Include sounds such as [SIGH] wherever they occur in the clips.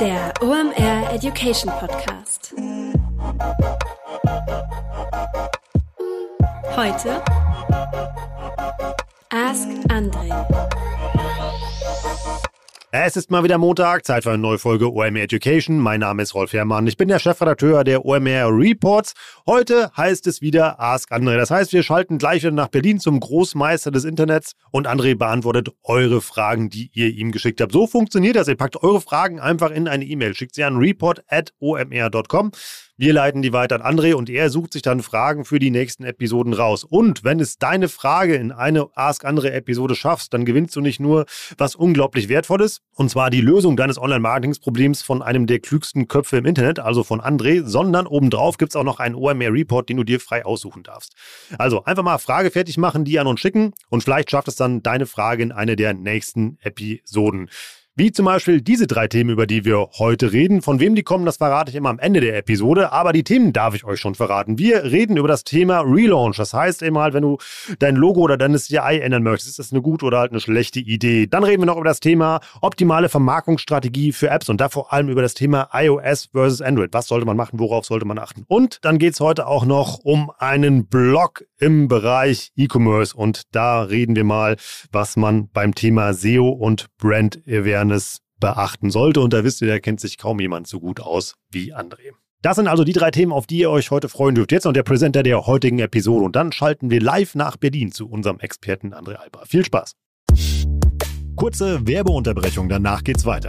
Der OMR Education Podcast. Heute Ask Andre. Es ist mal wieder Montag, Zeit für eine neue Folge OMR Education. Mein Name ist Rolf Herrmann. Ich bin der Chefredakteur der OMR Reports. Heute heißt es wieder Ask André. Das heißt, wir schalten gleich wieder nach Berlin zum Großmeister des Internets und André beantwortet eure Fragen, die ihr ihm geschickt habt. So funktioniert das. Ihr packt eure Fragen einfach in eine E-Mail, schickt sie an report.omr.com. Wir leiten die weiter an André und er sucht sich dann Fragen für die nächsten Episoden raus. Und wenn es deine Frage in eine Ask André Episode schaffst, dann gewinnst du nicht nur was unglaublich Wertvolles, und zwar die Lösung deines Online-Marketingsproblems von einem der klügsten Köpfe im Internet, also von André, sondern obendrauf gibt es auch noch einen OMR Report, den du dir frei aussuchen darfst. Also einfach mal Frage fertig machen, die an uns schicken und vielleicht schafft es dann deine Frage in eine der nächsten Episoden. Wie zum Beispiel diese drei Themen, über die wir heute reden. Von wem die kommen, das verrate ich immer am Ende der Episode. Aber die Themen darf ich euch schon verraten. Wir reden über das Thema Relaunch. Das heißt eben halt, wenn du dein Logo oder deine CI ändern möchtest, ist das eine gute oder halt eine schlechte Idee. Dann reden wir noch über das Thema optimale Vermarktungsstrategie für Apps und da vor allem über das Thema iOS versus Android. Was sollte man machen? Worauf sollte man achten? Und dann geht es heute auch noch um einen Blog im Bereich E-Commerce. Und da reden wir mal, was man beim Thema SEO und Brand Awareness beachten sollte. Und da wisst ihr, da kennt sich kaum jemand so gut aus wie André. Das sind also die drei Themen, auf die ihr euch heute freuen dürft. Jetzt noch der Präsenter der heutigen Episode. Und dann schalten wir live nach Berlin zu unserem Experten André Alba. Viel Spaß. Kurze Werbeunterbrechung, danach geht's weiter.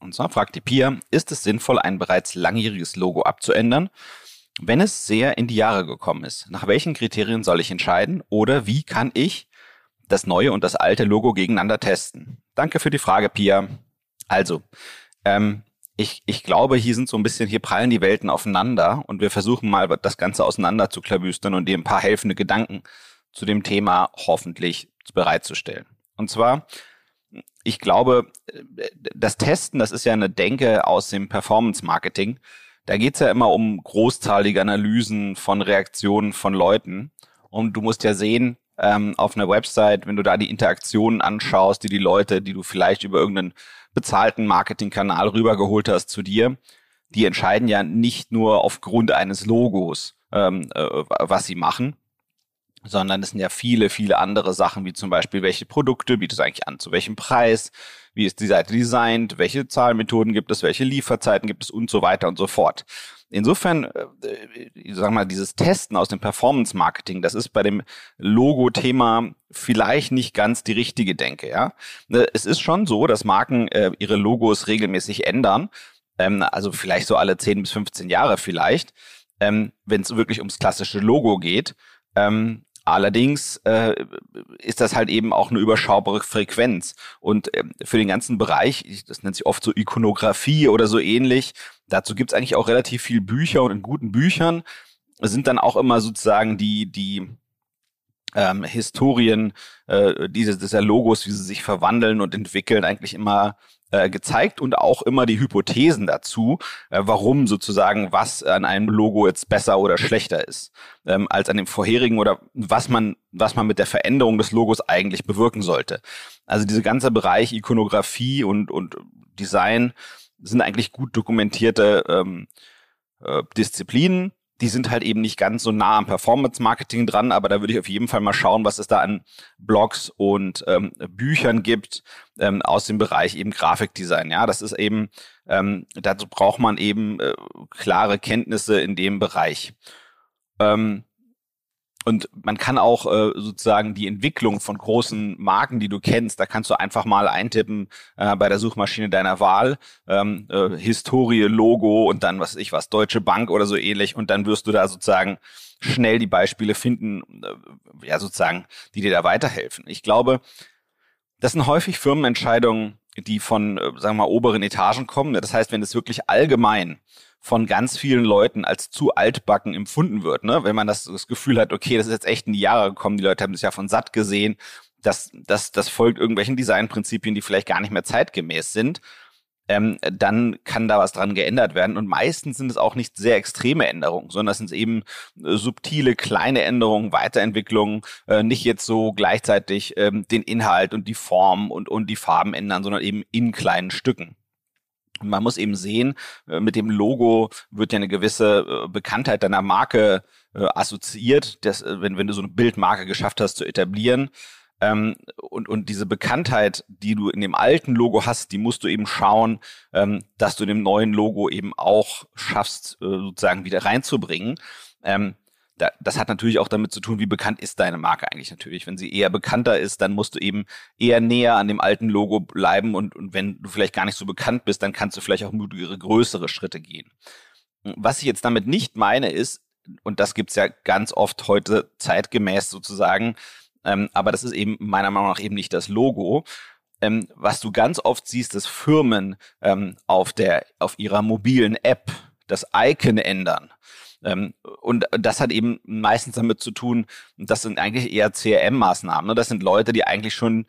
Und zwar fragt die Pia, ist es sinnvoll, ein bereits langjähriges Logo abzuändern? Wenn es sehr in die Jahre gekommen ist, nach welchen Kriterien soll ich entscheiden oder wie kann ich das neue und das alte Logo gegeneinander testen? Danke für die Frage, Pia. Also, ähm, ich, ich glaube, hier sind so ein bisschen, hier prallen die Welten aufeinander und wir versuchen mal das Ganze auseinander zu klabüstern und dir ein paar helfende Gedanken zu dem Thema hoffentlich bereitzustellen. Und zwar ich glaube, das Testen, das ist ja eine Denke aus dem Performance-Marketing. Da geht's ja immer um großzahlige Analysen von Reaktionen von Leuten. Und du musst ja sehen, ähm, auf einer Website, wenn du da die Interaktionen anschaust, die die Leute, die du vielleicht über irgendeinen bezahlten Marketingkanal rübergeholt hast zu dir, die entscheiden ja nicht nur aufgrund eines Logos, ähm, äh, was sie machen, sondern es sind ja viele, viele andere Sachen, wie zum Beispiel, welche Produkte bietest du eigentlich an, zu welchem Preis, wie ist die Seite designt, welche Zahlmethoden gibt es, welche Lieferzeiten gibt es und so weiter und so fort. Insofern, äh, äh sag mal, dieses Testen aus dem Performance Marketing, das ist bei dem Logo-Thema vielleicht nicht ganz die richtige Denke, ja. Ne, es ist schon so, dass Marken äh, ihre Logos regelmäßig ändern, ähm, also vielleicht so alle 10 bis 15 Jahre vielleicht, ähm, wenn es wirklich ums klassische Logo geht. Ähm, Allerdings äh, ist das halt eben auch eine überschaubare Frequenz. Und äh, für den ganzen Bereich, das nennt sich oft so Ikonografie oder so ähnlich, dazu gibt es eigentlich auch relativ viel Bücher und in guten Büchern sind dann auch immer sozusagen die, die ähm, Historien äh, diese, dieser Logos, wie sie sich verwandeln und entwickeln, eigentlich immer äh, gezeigt und auch immer die Hypothesen dazu, äh, warum sozusagen was an einem Logo jetzt besser oder schlechter ist ähm, als an dem vorherigen oder was man was man mit der Veränderung des Logos eigentlich bewirken sollte. Also dieser ganze Bereich Ikonografie und und Design sind eigentlich gut dokumentierte ähm, äh, Disziplinen die sind halt eben nicht ganz so nah am Performance-Marketing dran, aber da würde ich auf jeden Fall mal schauen, was es da an Blogs und ähm, Büchern gibt ähm, aus dem Bereich eben Grafikdesign. Ja, das ist eben, ähm, dazu braucht man eben äh, klare Kenntnisse in dem Bereich. Ähm, und man kann auch äh, sozusagen die Entwicklung von großen Marken, die du kennst, da kannst du einfach mal eintippen äh, bei der Suchmaschine deiner Wahl, ähm, äh, Historie, Logo und dann was ich was, Deutsche Bank oder so ähnlich. Und dann wirst du da sozusagen schnell die Beispiele finden, äh, ja sozusagen, die dir da weiterhelfen. Ich glaube, das sind häufig Firmenentscheidungen, die von, äh, sagen wir mal, oberen Etagen kommen. Das heißt, wenn es wirklich allgemein von ganz vielen Leuten als zu altbacken empfunden wird. Ne? Wenn man das, das Gefühl hat, okay, das ist jetzt echt in die Jahre gekommen, die Leute haben es ja von satt gesehen, das, das, das folgt irgendwelchen Designprinzipien, die vielleicht gar nicht mehr zeitgemäß sind, ähm, dann kann da was dran geändert werden. Und meistens sind es auch nicht sehr extreme Änderungen, sondern es sind eben äh, subtile, kleine Änderungen, Weiterentwicklungen, äh, nicht jetzt so gleichzeitig ähm, den Inhalt und die Form und, und die Farben ändern, sondern eben in kleinen Stücken. Man muss eben sehen, äh, mit dem Logo wird ja eine gewisse äh, Bekanntheit deiner Marke äh, assoziiert, dass, wenn, wenn du so eine Bildmarke geschafft hast zu etablieren. Ähm, und, und diese Bekanntheit, die du in dem alten Logo hast, die musst du eben schauen, ähm, dass du in dem neuen Logo eben auch schaffst, sozusagen wieder reinzubringen. Ähm, das hat natürlich auch damit zu tun, wie bekannt ist deine Marke eigentlich natürlich. Wenn sie eher bekannter ist, dann musst du eben eher näher an dem alten Logo bleiben und, und wenn du vielleicht gar nicht so bekannt bist, dann kannst du vielleicht auch mutigere, größere Schritte gehen. Was ich jetzt damit nicht meine ist, und das gibt's ja ganz oft heute zeitgemäß sozusagen, ähm, aber das ist eben meiner Meinung nach eben nicht das Logo. Ähm, was du ganz oft siehst, dass Firmen ähm, auf der auf ihrer mobilen App das Icon ändern und das hat eben meistens damit zu tun, das sind eigentlich eher CRM-Maßnahmen. Ne? Das sind Leute, die eigentlich schon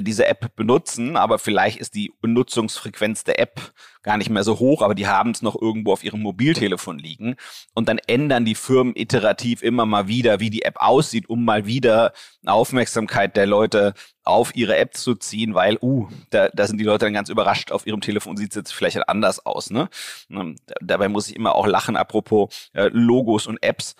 diese App benutzen, aber vielleicht ist die Nutzungsfrequenz der App gar nicht mehr so hoch, aber die haben es noch irgendwo auf ihrem Mobiltelefon liegen und dann ändern die Firmen iterativ immer mal wieder, wie die App aussieht, um mal wieder Aufmerksamkeit der Leute auf ihre App zu ziehen, weil, uh, da, da sind die Leute dann ganz überrascht, auf ihrem Telefon sieht es jetzt vielleicht anders aus. Ne? Dabei muss ich immer auch lachen, apropos äh, Logos und Apps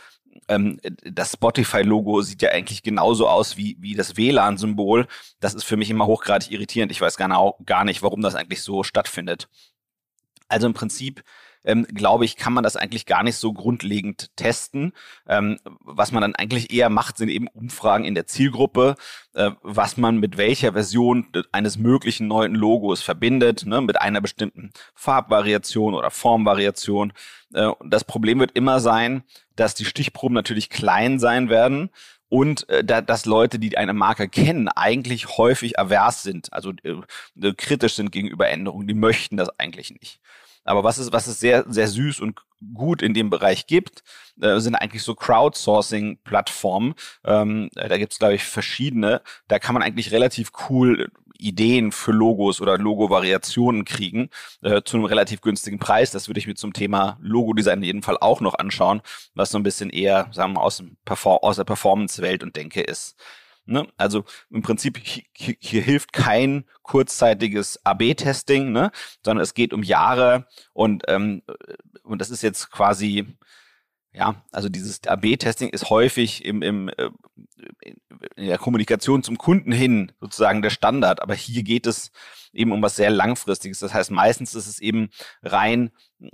ähm, das Spotify-Logo sieht ja eigentlich genauso aus wie, wie das WLAN-Symbol. Das ist für mich immer hochgradig irritierend. Ich weiß genau gar nicht, warum das eigentlich so stattfindet. Also im Prinzip ähm, glaube ich, kann man das eigentlich gar nicht so grundlegend testen. Ähm, was man dann eigentlich eher macht, sind eben Umfragen in der Zielgruppe, äh, was man mit welcher Version eines möglichen neuen Logos verbindet, ne, mit einer bestimmten Farbvariation oder Formvariation. Äh, das Problem wird immer sein, dass die Stichproben natürlich klein sein werden und äh, da, dass Leute, die eine Marke kennen, eigentlich häufig avers sind, also äh, kritisch sind gegenüber Änderungen, die möchten das eigentlich nicht. Aber was es, was es sehr, sehr süß und gut in dem Bereich gibt, äh, sind eigentlich so Crowdsourcing-Plattformen. Ähm, da gibt es, glaube ich, verschiedene. Da kann man eigentlich relativ cool Ideen für Logos oder Logo-Variationen kriegen äh, zu einem relativ günstigen Preis. Das würde ich mir zum Thema Logo-Design in jedem Fall auch noch anschauen, was so ein bisschen eher, sagen wir mal, aus, dem Perform aus der Performance-Welt und Denke ist. Ne? Also im Prinzip hier, hier hilft kein kurzzeitiges AB-Testing, ne? sondern es geht um Jahre und ähm, und das ist jetzt quasi ja, also dieses AB-Testing ist häufig im, im, äh, in der Kommunikation zum Kunden hin sozusagen der Standard, aber hier geht es eben um was sehr Langfristiges. Das heißt, meistens ist es eben rein äh,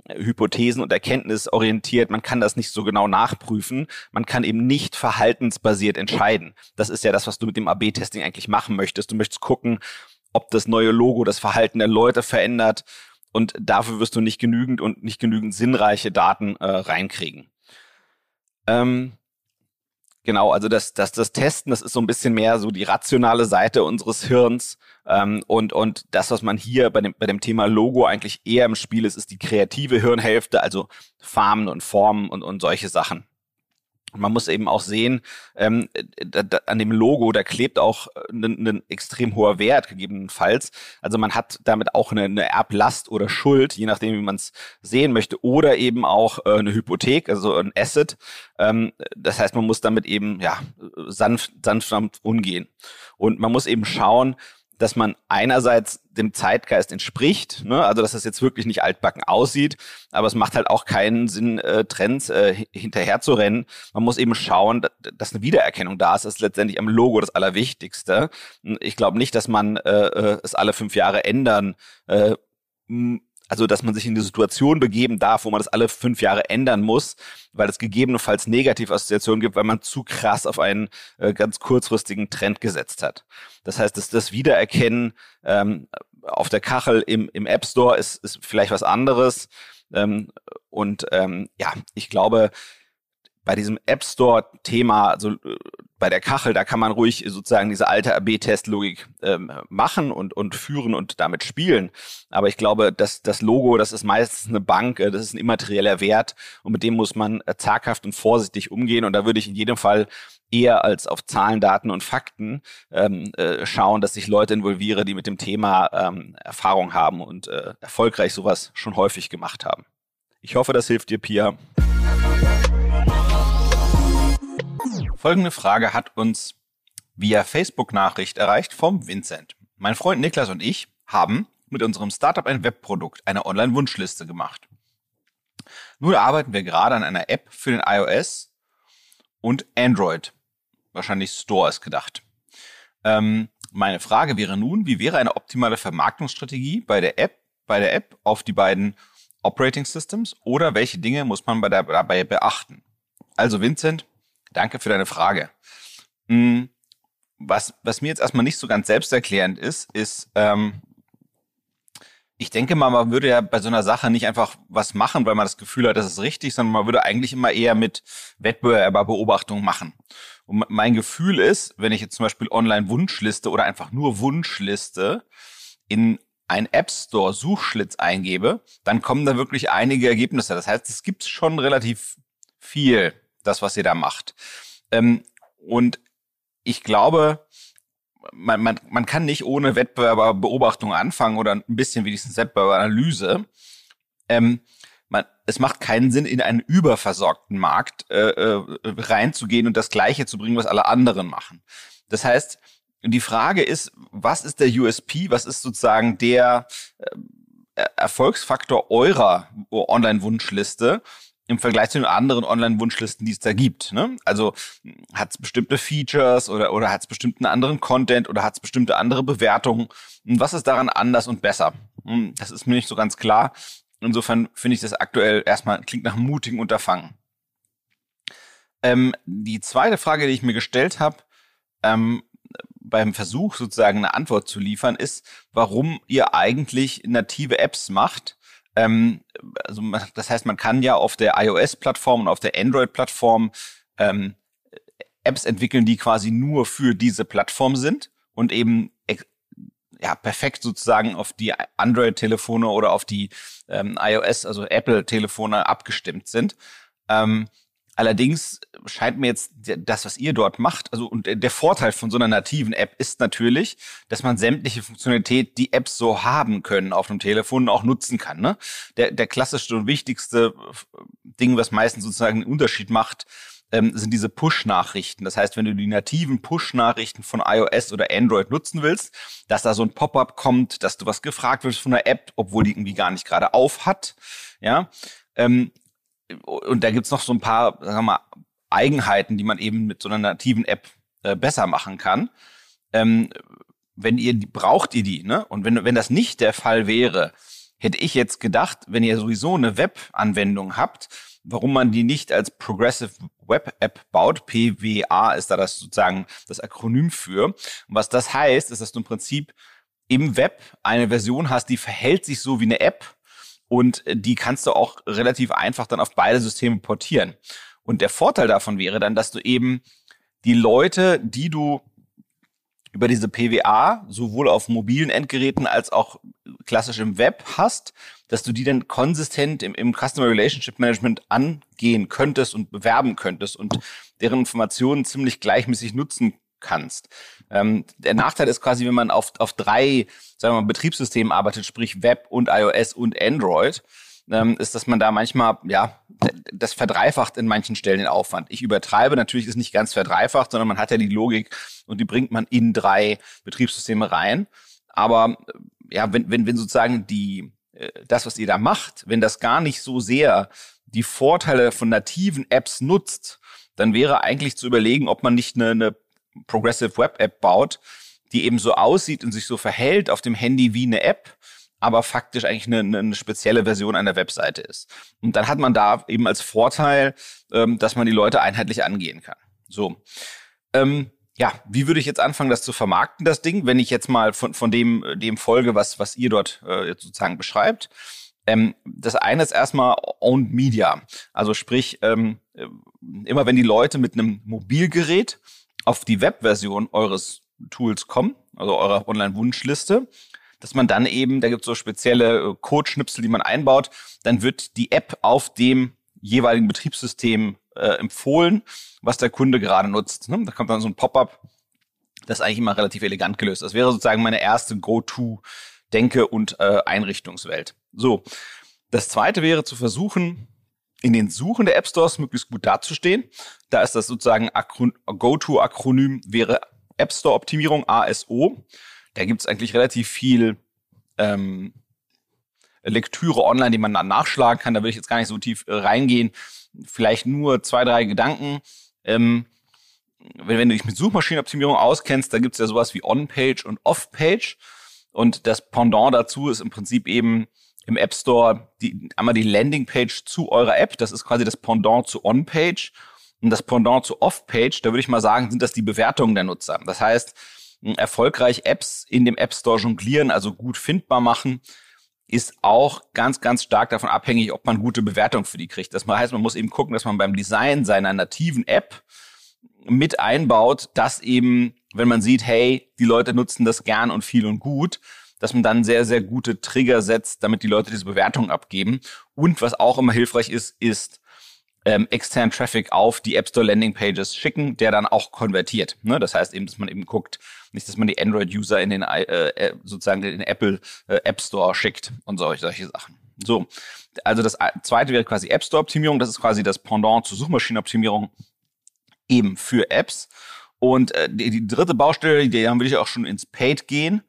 Hypothesen und erkenntnisorientiert. Man kann das nicht so genau nachprüfen. Man kann eben nicht verhaltensbasiert entscheiden. Das ist ja das, was du mit dem AB-Testing eigentlich machen möchtest. Du möchtest gucken, ob das neue Logo das Verhalten der Leute verändert. Und dafür wirst du nicht genügend und nicht genügend sinnreiche Daten äh, reinkriegen. Ähm, Genau, also das, das, das Testen, das ist so ein bisschen mehr so die rationale Seite unseres Hirns. Ähm, und, und das, was man hier bei dem, bei dem Thema Logo eigentlich eher im Spiel ist, ist die kreative Hirnhälfte, also Farben und Formen und, und solche Sachen. Man muss eben auch sehen, ähm, da, da, an dem Logo, da klebt auch ein, ein extrem hoher Wert gegebenenfalls. Also man hat damit auch eine, eine Erblast oder Schuld, je nachdem, wie man es sehen möchte, oder eben auch äh, eine Hypothek, also ein Asset. Ähm, das heißt, man muss damit eben ja sanft, sanft umgehen. Und man muss eben schauen, dass man einerseits dem Zeitgeist entspricht, ne? also dass das jetzt wirklich nicht altbacken aussieht, aber es macht halt auch keinen Sinn, äh, Trends äh, hinterher zu rennen. Man muss eben schauen, dass eine Wiedererkennung da ist. Das ist letztendlich am Logo das Allerwichtigste. Ich glaube nicht, dass man äh, äh, es alle fünf Jahre ändern äh, also dass man sich in die Situation begeben darf, wo man das alle fünf Jahre ändern muss, weil es gegebenenfalls Negativassoziationen gibt, weil man zu krass auf einen äh, ganz kurzfristigen Trend gesetzt hat. Das heißt, dass das Wiedererkennen ähm, auf der Kachel im, im App Store ist, ist vielleicht was anderes. Ähm, und ähm, ja, ich glaube, bei diesem App Store-Thema, also äh, bei der Kachel, da kann man ruhig sozusagen diese alte AB-Test-Logik ähm, machen und, und führen und damit spielen. Aber ich glaube, dass das Logo, das ist meistens eine Bank, äh, das ist ein immaterieller Wert und mit dem muss man äh, zaghaft und vorsichtig umgehen. Und da würde ich in jedem Fall eher als auf Zahlen, Daten und Fakten ähm, äh, schauen, dass ich Leute involviere, die mit dem Thema ähm, Erfahrung haben und äh, erfolgreich sowas schon häufig gemacht haben. Ich hoffe, das hilft dir, Pia. Folgende Frage hat uns via Facebook-Nachricht erreicht vom Vincent. Mein Freund Niklas und ich haben mit unserem Startup ein Webprodukt, eine Online-Wunschliste gemacht. Nun arbeiten wir gerade an einer App für den iOS und Android. Wahrscheinlich Store ist gedacht. Ähm, meine Frage wäre nun, wie wäre eine optimale Vermarktungsstrategie bei der App, bei der App auf die beiden Operating Systems oder welche Dinge muss man bei der, dabei beachten? Also Vincent, Danke für deine Frage. Hm, was, was mir jetzt erstmal nicht so ganz selbsterklärend ist, ist, ähm, ich denke mal, man würde ja bei so einer Sache nicht einfach was machen, weil man das Gefühl hat, das ist richtig, sondern man würde eigentlich immer eher mit Wettbewerberbeobachtung machen. Und mein Gefühl ist, wenn ich jetzt zum Beispiel Online-Wunschliste oder einfach nur Wunschliste in ein App Store Suchschlitz eingebe, dann kommen da wirklich einige Ergebnisse. Das heißt, es gibt schon relativ viel das, was ihr da macht. Ähm, und ich glaube, man, man, man kann nicht ohne Wettbewerberbeobachtung anfangen oder ein bisschen wenigstens Wettbewerberanalyse. Ähm, man, es macht keinen Sinn, in einen überversorgten Markt äh, äh, reinzugehen und das Gleiche zu bringen, was alle anderen machen. Das heißt, die Frage ist, was ist der USP, was ist sozusagen der äh, Erfolgsfaktor eurer Online-Wunschliste im Vergleich zu den anderen Online-Wunschlisten, die es da gibt. Ne? Also hat es bestimmte Features oder, oder hat es bestimmten anderen Content oder hat es bestimmte andere Bewertungen? Und was ist daran anders und besser? Hm, das ist mir nicht so ganz klar. Insofern finde ich das aktuell erstmal klingt nach einem mutigen Unterfangen. Ähm, die zweite Frage, die ich mir gestellt habe, ähm, beim Versuch sozusagen eine Antwort zu liefern, ist, warum ihr eigentlich native Apps macht ähm, also das heißt, man kann ja auf der iOS-Plattform und auf der Android-Plattform ähm, Apps entwickeln, die quasi nur für diese Plattform sind und eben ja perfekt sozusagen auf die Android-Telefone oder auf die ähm, iOS, also Apple-Telefone abgestimmt sind. Ähm, Allerdings scheint mir jetzt das, was ihr dort macht, also und der Vorteil von so einer nativen App ist natürlich, dass man sämtliche Funktionalität, die Apps so haben können auf dem Telefon, auch nutzen kann. Ne? Der, der klassischste und wichtigste Ding, was meistens sozusagen einen Unterschied macht, ähm, sind diese Push-Nachrichten. Das heißt, wenn du die nativen Push-Nachrichten von iOS oder Android nutzen willst, dass da so ein Pop-up kommt, dass du was gefragt wirst von der App, obwohl die irgendwie gar nicht gerade auf hat, ja, ähm, und da gibt's noch so ein paar, sagen wir mal, Eigenheiten, die man eben mit so einer nativen App äh, besser machen kann. Ähm, wenn ihr die, braucht ihr die, ne? Und wenn, wenn das nicht der Fall wäre, hätte ich jetzt gedacht, wenn ihr sowieso eine Web-Anwendung habt, warum man die nicht als Progressive Web App baut. PWA ist da das sozusagen das Akronym für. Und was das heißt, ist, dass du im Prinzip im Web eine Version hast, die verhält sich so wie eine App, und äh, die kannst du auch relativ einfach dann auf beide Systeme portieren. Und der Vorteil davon wäre dann, dass du eben die Leute, die du über diese PWA sowohl auf mobilen Endgeräten als auch klassisch im Web hast, dass du die dann konsistent im, im Customer Relationship Management angehen könntest und bewerben könntest und deren Informationen ziemlich gleichmäßig nutzen kannst. Ähm, der Nachteil ist quasi, wenn man auf, auf drei sagen wir mal, Betriebssystemen arbeitet, sprich Web und iOS und Android, ähm, ist, dass man da manchmal, ja, das verdreifacht in manchen Stellen den Aufwand. Ich übertreibe, natürlich ist nicht ganz verdreifacht, sondern man hat ja die Logik und die bringt man in drei Betriebssysteme rein. Aber ja, wenn, wenn, wenn sozusagen die, äh, das, was ihr da macht, wenn das gar nicht so sehr die Vorteile von nativen Apps nutzt, dann wäre eigentlich zu überlegen, ob man nicht eine, eine Progressive Web App baut, die eben so aussieht und sich so verhält auf dem Handy wie eine App, aber faktisch eigentlich eine, eine spezielle Version einer Webseite ist. Und dann hat man da eben als Vorteil, ähm, dass man die Leute einheitlich angehen kann. So. Ähm, ja, wie würde ich jetzt anfangen, das zu vermarkten, das Ding, wenn ich jetzt mal von, von dem, dem folge, was, was ihr dort äh, sozusagen beschreibt? Ähm, das eine ist erstmal Owned Media. Also sprich, ähm, äh, immer wenn die Leute mit einem Mobilgerät auf die Webversion eures Tools kommen, also eurer Online-Wunschliste, dass man dann eben, da gibt es so spezielle äh, Codeschnipsel, die man einbaut, dann wird die App auf dem jeweiligen Betriebssystem äh, empfohlen, was der Kunde gerade nutzt. Ne? Da kommt dann so ein Pop-up, das eigentlich immer relativ elegant gelöst. Das wäre sozusagen meine erste Go-To-Denke- und äh, Einrichtungswelt. So, das zweite wäre zu versuchen, in den Suchen der App Stores möglichst gut dazustehen. Da ist das sozusagen Go-To-Akronym wäre App Store Optimierung ASO. Da gibt es eigentlich relativ viel ähm, Lektüre online, die man dann nachschlagen kann. Da will ich jetzt gar nicht so tief äh, reingehen. Vielleicht nur zwei, drei Gedanken. Ähm, wenn, wenn, du dich mit Suchmaschinenoptimierung auskennst, da gibt es ja sowas wie On-Page und Off-Page. Und das Pendant dazu ist im Prinzip eben im App Store die, einmal die Landingpage zu eurer App. Das ist quasi das Pendant zu On-Page. Und das Pendant zu Off-Page, da würde ich mal sagen, sind das die Bewertungen der Nutzer. Das heißt, erfolgreich Apps in dem App Store jonglieren, also gut findbar machen, ist auch ganz, ganz stark davon abhängig, ob man gute Bewertungen für die kriegt. Das heißt, man muss eben gucken, dass man beim Design seiner nativen App mit einbaut, dass eben, wenn man sieht, hey, die Leute nutzen das gern und viel und gut, dass man dann sehr, sehr gute Trigger setzt, damit die Leute diese Bewertungen abgeben. Und was auch immer hilfreich ist, ist ähm, externen Traffic auf die App Store Landing Pages schicken, der dann auch konvertiert. Ne? Das heißt eben, dass man eben guckt, nicht, dass man die Android-User in den äh, äh sozusagen in den Apple äh, App Store schickt und solche, solche Sachen. So, also das zweite wäre quasi App Store Optimierung. Das ist quasi das Pendant zur Suchmaschinenoptimierung eben für Apps. Und äh, die, die dritte Baustelle, die dann würde ich auch schon ins Paid gehen.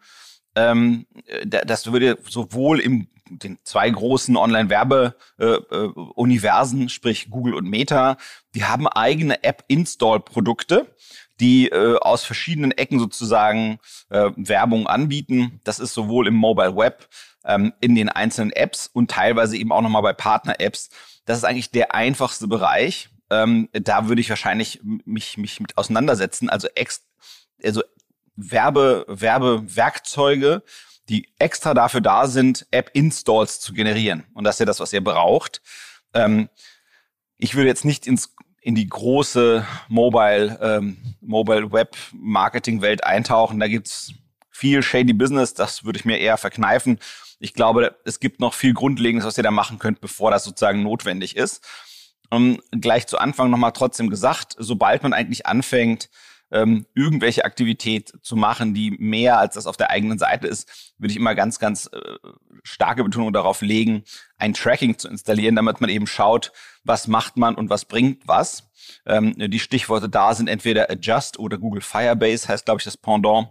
Ähm, das würde sowohl im den zwei großen Online-Werbe-Universen, äh, äh, sprich Google und Meta, die haben eigene App-Install-Produkte, die äh, aus verschiedenen Ecken sozusagen äh, Werbung anbieten. Das ist sowohl im Mobile Web, ähm, in den einzelnen Apps und teilweise eben auch nochmal bei Partner-Apps. Das ist eigentlich der einfachste Bereich. Ähm, da würde ich wahrscheinlich mich, mich mit auseinandersetzen. Also, ex, also Werbe, Werbewerkzeuge, die extra dafür da sind, App-Installs zu generieren. Und das ist ja das, was ihr braucht. Ähm, ich würde jetzt nicht ins, in die große Mobile, ähm, eintauchen. Da gibt's viel shady Business. Das würde ich mir eher verkneifen. Ich glaube, es gibt noch viel Grundlegendes, was ihr da machen könnt, bevor das sozusagen notwendig ist. Um, gleich zu Anfang nochmal trotzdem gesagt, sobald man eigentlich anfängt, ähm, irgendwelche Aktivität zu machen, die mehr als das auf der eigenen Seite ist, würde ich immer ganz, ganz äh, starke Betonung darauf legen, ein Tracking zu installieren, damit man eben schaut, was macht man und was bringt was. Ähm, die Stichworte da sind entweder Adjust oder Google Firebase, heißt, glaube ich, das Pendant.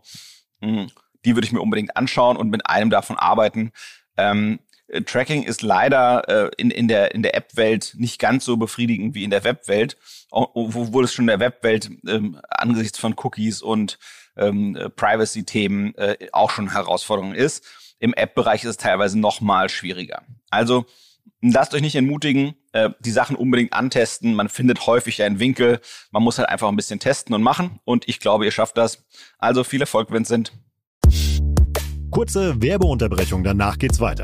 Mhm. Die würde ich mir unbedingt anschauen und mit einem davon arbeiten. Ähm, äh, Tracking ist leider äh, in, in der, in der App-Welt nicht ganz so befriedigend wie in der Web-Welt, obwohl es schon in der Web-Welt ähm, angesichts von Cookies und ähm, äh, Privacy-Themen äh, auch schon Herausforderung ist. Im App-Bereich ist es teilweise noch mal schwieriger. Also lasst euch nicht entmutigen, äh, die Sachen unbedingt antesten. Man findet häufig einen Winkel. Man muss halt einfach ein bisschen testen und machen. Und ich glaube, ihr schafft das. Also viel Erfolg, Vincent. Kurze Werbeunterbrechung, danach geht's weiter.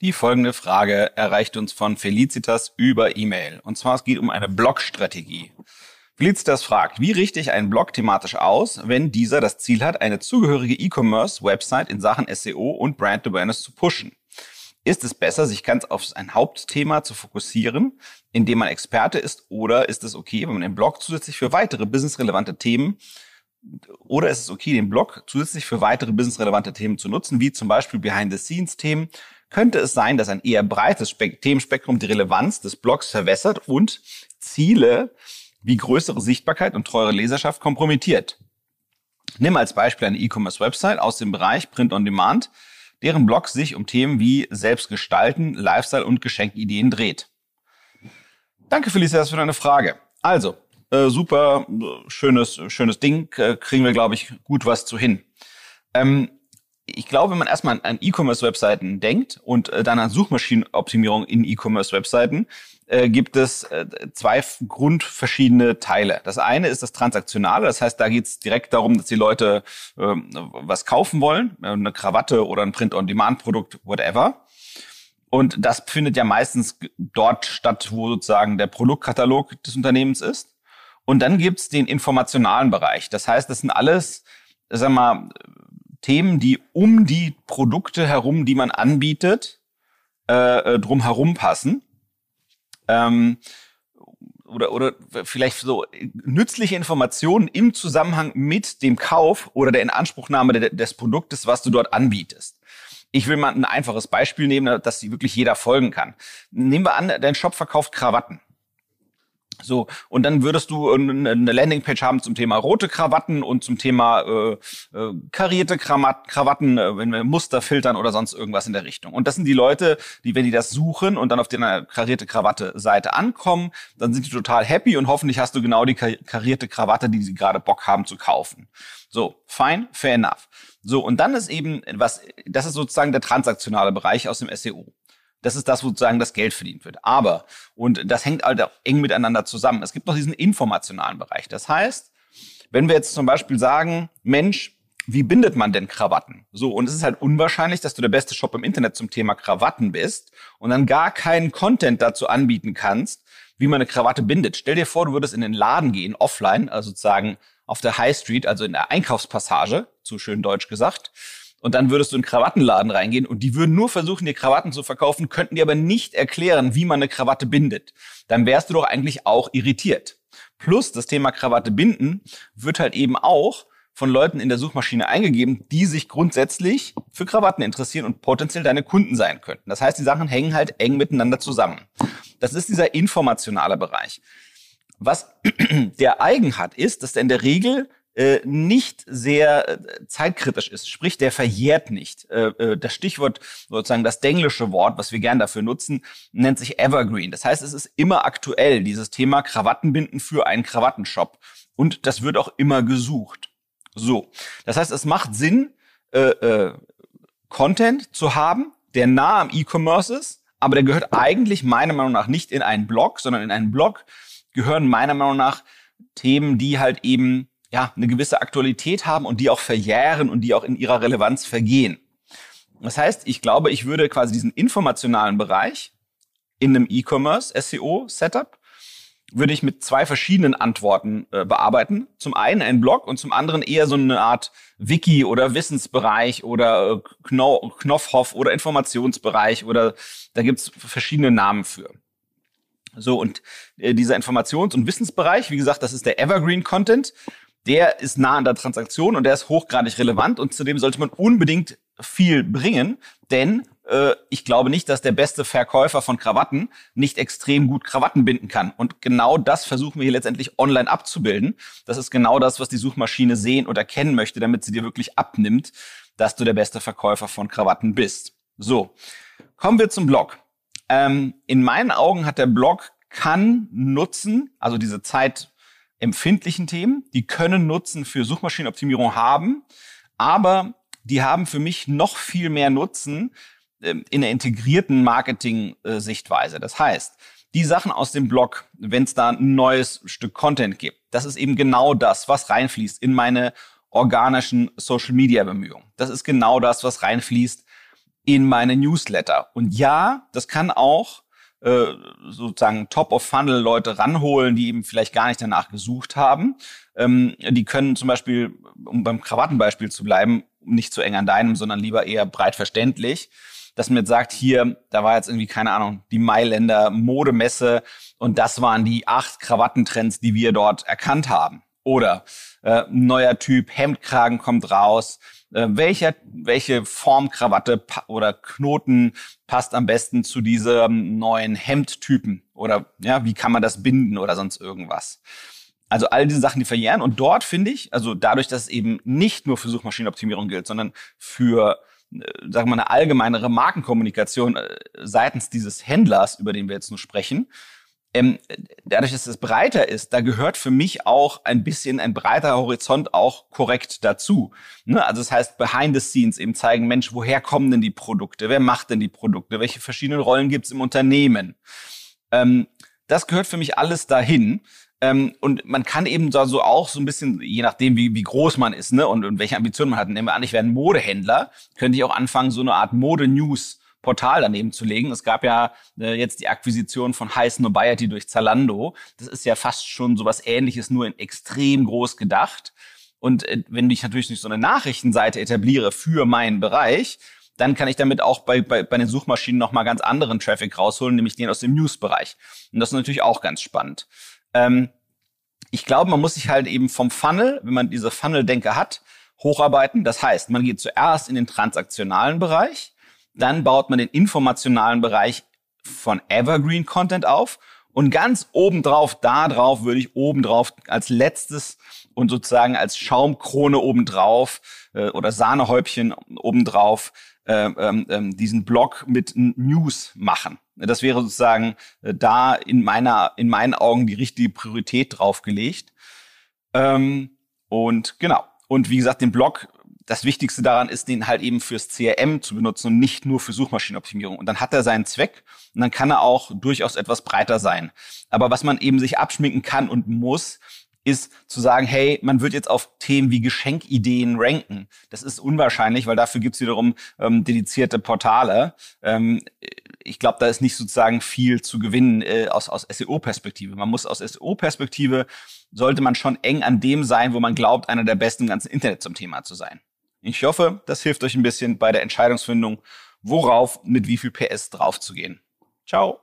Die folgende Frage erreicht uns von Felicitas über E-Mail. Und zwar es geht um eine Blog-Strategie. Felicitas fragt, wie richte ich einen Blog thematisch aus, wenn dieser das Ziel hat, eine zugehörige E-Commerce-Website in Sachen SEO und Brand Awareness zu pushen? Ist es besser, sich ganz auf ein Hauptthema zu fokussieren, in dem man Experte ist, oder ist es okay, wenn man den Blog zusätzlich für weitere businessrelevante Themen oder ist es okay, den Blog zusätzlich für weitere businessrelevante Themen zu nutzen, wie zum Beispiel Behind-the-Scenes-Themen könnte es sein, dass ein eher breites Spe Themenspektrum die Relevanz des Blogs verwässert und Ziele wie größere Sichtbarkeit und treuere Leserschaft kompromittiert. Nimm als Beispiel eine E-Commerce-Website aus dem Bereich Print on Demand, deren Blog sich um Themen wie Selbstgestalten, Lifestyle und Geschenkideen dreht. Danke, Felicitas, für deine Frage. Also, äh, super, schönes, schönes Ding, äh, kriegen wir, glaube ich, gut was zu hin. Ähm, ich glaube, wenn man erstmal an E-Commerce-Webseiten denkt und äh, dann an Suchmaschinenoptimierung in E-Commerce-Webseiten, äh, gibt es äh, zwei grundverschiedene Teile. Das eine ist das Transaktionale, das heißt, da geht es direkt darum, dass die Leute äh, was kaufen wollen, äh, eine Krawatte oder ein Print-on-Demand-Produkt, whatever. Und das findet ja meistens dort statt, wo sozusagen der Produktkatalog des Unternehmens ist. Und dann gibt's den informationalen Bereich. Das heißt, das sind alles, sag mal, Themen, die um die Produkte herum, die man anbietet, äh, äh drum passen. Ähm, oder, oder vielleicht so nützliche Informationen im Zusammenhang mit dem Kauf oder der Inanspruchnahme de des Produktes, was du dort anbietest. Ich will mal ein einfaches Beispiel nehmen, dass wirklich jeder folgen kann. Nehmen wir an, dein Shop verkauft Krawatten. So, und dann würdest du eine Landingpage haben zum Thema rote Krawatten und zum Thema äh, äh, karierte Krawatten, äh, wenn wir Muster filtern oder sonst irgendwas in der Richtung. Und das sind die Leute, die, wenn die das suchen und dann auf der karierte Krawatte-Seite ankommen, dann sind die total happy und hoffentlich hast du genau die karierte Krawatte, die sie gerade Bock haben zu kaufen. So, fine, fair enough. So, und dann ist eben, was, das ist sozusagen der transaktionale Bereich aus dem SEO. Das ist das, wo sozusagen das Geld verdient wird. Aber, und das hängt halt auch eng miteinander zusammen, es gibt noch diesen informationalen Bereich. Das heißt, wenn wir jetzt zum Beispiel sagen, Mensch, wie bindet man denn Krawatten? So, und es ist halt unwahrscheinlich, dass du der beste Shop im Internet zum Thema Krawatten bist und dann gar keinen Content dazu anbieten kannst, wie man eine Krawatte bindet. Stell dir vor, du würdest in den Laden gehen, offline, also sozusagen auf der High Street, also in der Einkaufspassage, zu schön deutsch gesagt, und dann würdest du in einen Krawattenladen reingehen und die würden nur versuchen, dir Krawatten zu verkaufen, könnten dir aber nicht erklären, wie man eine Krawatte bindet. Dann wärst du doch eigentlich auch irritiert. Plus das Thema Krawatte binden wird halt eben auch von Leuten in der Suchmaschine eingegeben, die sich grundsätzlich für Krawatten interessieren und potenziell deine Kunden sein könnten. Das heißt, die Sachen hängen halt eng miteinander zusammen. Das ist dieser informationale Bereich. Was [CLEARS THROAT] der eigen hat, ist, dass er in der Regel äh, nicht sehr äh, zeitkritisch ist, sprich der verjährt nicht. Äh, äh, das Stichwort, sozusagen das denglische Wort, was wir gern dafür nutzen, nennt sich Evergreen. Das heißt, es ist immer aktuell, dieses Thema Krawattenbinden für einen Krawattenshop. Und das wird auch immer gesucht. So, das heißt, es macht Sinn, äh, äh, Content zu haben, der nah am E-Commerce ist, aber der gehört eigentlich meiner Meinung nach nicht in einen Blog, sondern in einen Blog gehören meiner Meinung nach Themen, die halt eben ja, eine gewisse Aktualität haben und die auch verjähren und die auch in ihrer Relevanz vergehen. Das heißt, ich glaube, ich würde quasi diesen informationalen Bereich in einem E-Commerce SEO Setup würde ich mit zwei verschiedenen Antworten äh, bearbeiten. Zum einen ein Blog und zum anderen eher so eine Art Wiki oder Wissensbereich oder äh, Kno Knopfhoff oder Informationsbereich oder da gibt's verschiedene Namen für. So, und äh, dieser Informations- und Wissensbereich, wie gesagt, das ist der Evergreen Content der ist nah an der Transaktion und der ist hochgradig relevant und zudem sollte man unbedingt viel bringen, denn äh, ich glaube nicht, dass der beste Verkäufer von Krawatten nicht extrem gut Krawatten binden kann. Und genau das versuchen wir hier letztendlich online abzubilden. Das ist genau das, was die Suchmaschine sehen und erkennen möchte, damit sie dir wirklich abnimmt, dass du der beste Verkäufer von Krawatten bist. So, kommen wir zum Blog. Ähm, in meinen Augen hat der Blog kann nutzen, also diese Zeit empfindlichen Themen, die können Nutzen für Suchmaschinenoptimierung haben, aber die haben für mich noch viel mehr Nutzen ähm, in der integrierten Marketing-Sichtweise. Das heißt, die Sachen aus dem Blog, wenn es da ein neues Stück Content gibt, das ist eben genau das, was reinfließt in meine organischen Social-Media-Bemühungen. Das ist genau das, was reinfließt in meine Newsletter. Und ja, das kann auch äh, sozusagen Top-of-Funnel-Leute ranholen, die eben vielleicht gar nicht danach gesucht haben. Ähm, die können zum Beispiel, um beim Krawattenbeispiel zu bleiben, nicht zu eng an deinem, sondern lieber eher breit verständlich, dass man jetzt sagt, hier, da war jetzt irgendwie, keine Ahnung, die Mailänder Modemesse und das waren die acht Krawattentrends, die wir dort erkannt haben. Oder äh, neuer Typ Hemdkragen kommt raus, äh, welcher, welche Form Krawatte oder Knoten passt am besten zu diesem neuen Hemdtypen oder ja, wie kann man das binden oder sonst irgendwas. Also all diese Sachen, die verjähren. Und dort finde ich, also dadurch, dass es eben nicht nur für Suchmaschinenoptimierung gilt, sondern für, äh, sagen wir mal, eine allgemeinere Markenkommunikation äh, seitens dieses Händlers, über den wir jetzt nur sprechen, ähm, dadurch, dass es breiter ist, da gehört für mich auch ein bisschen ein breiter Horizont auch korrekt dazu. Ne? Also das heißt, behind the scenes eben zeigen, Mensch, woher kommen denn die Produkte? Wer macht denn die Produkte? Welche verschiedenen Rollen gibt es im Unternehmen? Ähm, das gehört für mich alles dahin. Ähm, und man kann eben so also auch so ein bisschen, je nachdem, wie, wie groß man ist ne, und, und welche Ambitionen man hat, nehmen wir an, ich wäre ein Modehändler, könnte ich auch anfangen, so eine Art Mode-News Portal daneben zu legen. Es gab ja äh, jetzt die Akquisition von High Nobiety durch Zalando. Das ist ja fast schon sowas ähnliches, nur in extrem groß gedacht. Und äh, wenn ich natürlich nicht so eine Nachrichtenseite etabliere für meinen Bereich, dann kann ich damit auch bei, bei, bei den Suchmaschinen nochmal ganz anderen Traffic rausholen, nämlich den aus dem News-Bereich. Und das ist natürlich auch ganz spannend. Ähm, ich glaube, man muss sich halt eben vom Funnel, wenn man diese Funnel-Denke hat, hocharbeiten. Das heißt, man geht zuerst in den transaktionalen Bereich, dann baut man den informationalen Bereich von Evergreen Content auf und ganz obendrauf, da drauf würde ich obendrauf als letztes und sozusagen als Schaumkrone obendrauf äh, oder Sahnehäubchen obendrauf äh, äh, diesen Blog mit News machen. Das wäre sozusagen äh, da in meiner, in meinen Augen die richtige Priorität draufgelegt. Ähm, und genau. Und wie gesagt, den Blog das Wichtigste daran ist, den halt eben fürs CRM zu benutzen und nicht nur für Suchmaschinenoptimierung. Und dann hat er seinen Zweck und dann kann er auch durchaus etwas breiter sein. Aber was man eben sich abschminken kann und muss, ist zu sagen, hey, man wird jetzt auf Themen wie Geschenkideen ranken. Das ist unwahrscheinlich, weil dafür gibt's wiederum ähm, dedizierte Portale. Ähm, ich glaube, da ist nicht sozusagen viel zu gewinnen äh, aus, aus SEO-Perspektive. Man muss aus SEO-Perspektive, sollte man schon eng an dem sein, wo man glaubt, einer der besten im ganzen Internet zum Thema zu sein. Ich hoffe, das hilft euch ein bisschen bei der Entscheidungsfindung, worauf mit wie viel PS draufzugehen. Ciao.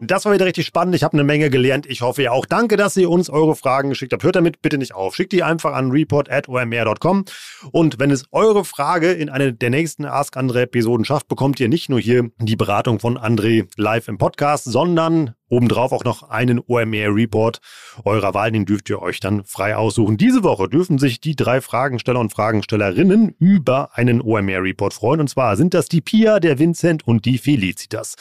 Das war wieder richtig spannend. Ich habe eine Menge gelernt. Ich hoffe ihr auch. Danke, dass ihr uns eure Fragen geschickt habt. Hört damit bitte nicht auf. Schickt die einfach an report.omr.com. Und wenn es eure Frage in eine der nächsten Ask Andre Episoden schafft, bekommt ihr nicht nur hier die Beratung von André live im Podcast, sondern Obendrauf auch noch einen OMR-Report eurer Wahl, den dürft ihr euch dann frei aussuchen. Diese Woche dürfen sich die drei Fragensteller und Fragenstellerinnen über einen OMR-Report freuen. Und zwar sind das die Pia, der Vincent und die Felicitas.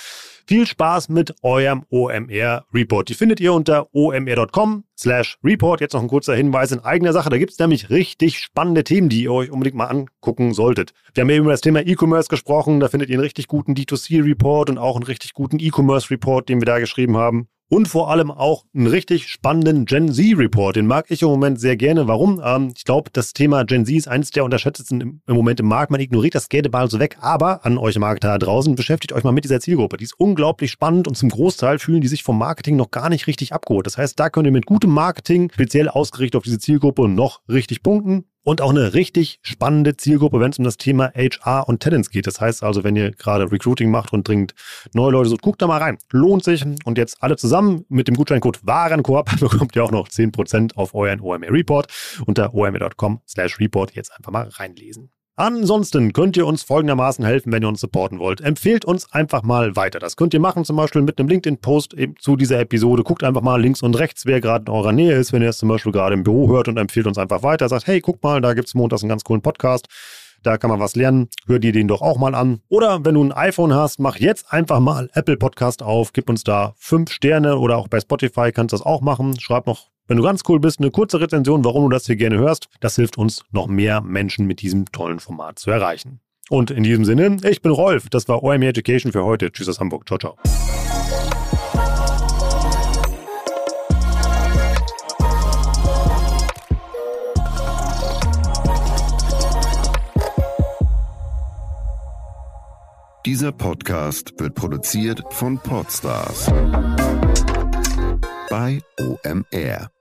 Viel Spaß mit eurem OMR-Report. Die findet ihr unter omr.com slash report. Jetzt noch ein kurzer Hinweis in eigener Sache. Da gibt es nämlich richtig spannende Themen, die ihr euch unbedingt mal angucken solltet. Wir haben eben über das Thema E-Commerce gesprochen. Da findet ihr einen richtig guten D2C-Report und auch einen richtig guten E-Commerce-Report, den wir da geschrieben haben. und vor allem auch einen richtig spannenden Gen Z-Report. Den mag ich im Moment sehr gerne. Warum? Ähm, ich glaube, das Thema Gen Z ist eines der unterschätztesten im, im Moment im Markt. Man ignoriert das gerne mal so weg. Aber an euch Marketer da draußen, beschäftigt euch mal mit dieser Zielgruppe. Die ist unglaublich spannend und zum Großteil fühlen die sich vom Marketing noch gar nicht richtig abgeholt. Das heißt, da könnt ihr mit gutem Marketing, speziell ausgerichtet auf diese Zielgruppe, noch richtig punkten und auch eine richtig spannende Zielgruppe, wenn es um das Thema HR und Talents geht. Das heißt also, wenn ihr gerade Recruiting macht und dringend neue Leute sucht, guckt da mal rein. Lohnt sich. Und jetzt alle zusammen mit dem Gutscheincode Warenkorb [LAUGHS] bekommt ihr auch noch 10% auf euren OMR Report unter omr.com slash report jetzt einfach mal reinlesen. Ansonsten könnt ihr uns folgendermaßen helfen, wenn ihr uns supporten wollt. Empfehlt uns einfach mal weiter. Das könnt ihr machen, zum Beispiel mit einem LinkedIn-Post zu dieser Episode. Guckt einfach mal links und rechts, wer gerade in eurer Nähe ist, wenn ihr es zum Beispiel gerade im Büro hört und empfiehlt uns einfach weiter. Sagt, hey, guck mal, da gibt es montags einen ganz coolen Podcast. Da kann man was lernen. Hör dir den doch auch mal an. Oder wenn du ein iPhone hast, mach jetzt einfach mal Apple Podcast auf. Gib uns da fünf Sterne oder auch bei Spotify kannst du das auch machen. Schreib noch wenn du ganz cool bist, eine kurze Rezension, warum du das hier gerne hörst. Das hilft uns, noch mehr Menschen mit diesem tollen Format zu erreichen. Und in diesem Sinne, ich bin Rolf. Das war OME Education für heute. Tschüss aus Hamburg. Ciao, ciao. Dieser Podcast wird produziert von Podstars bei OMR.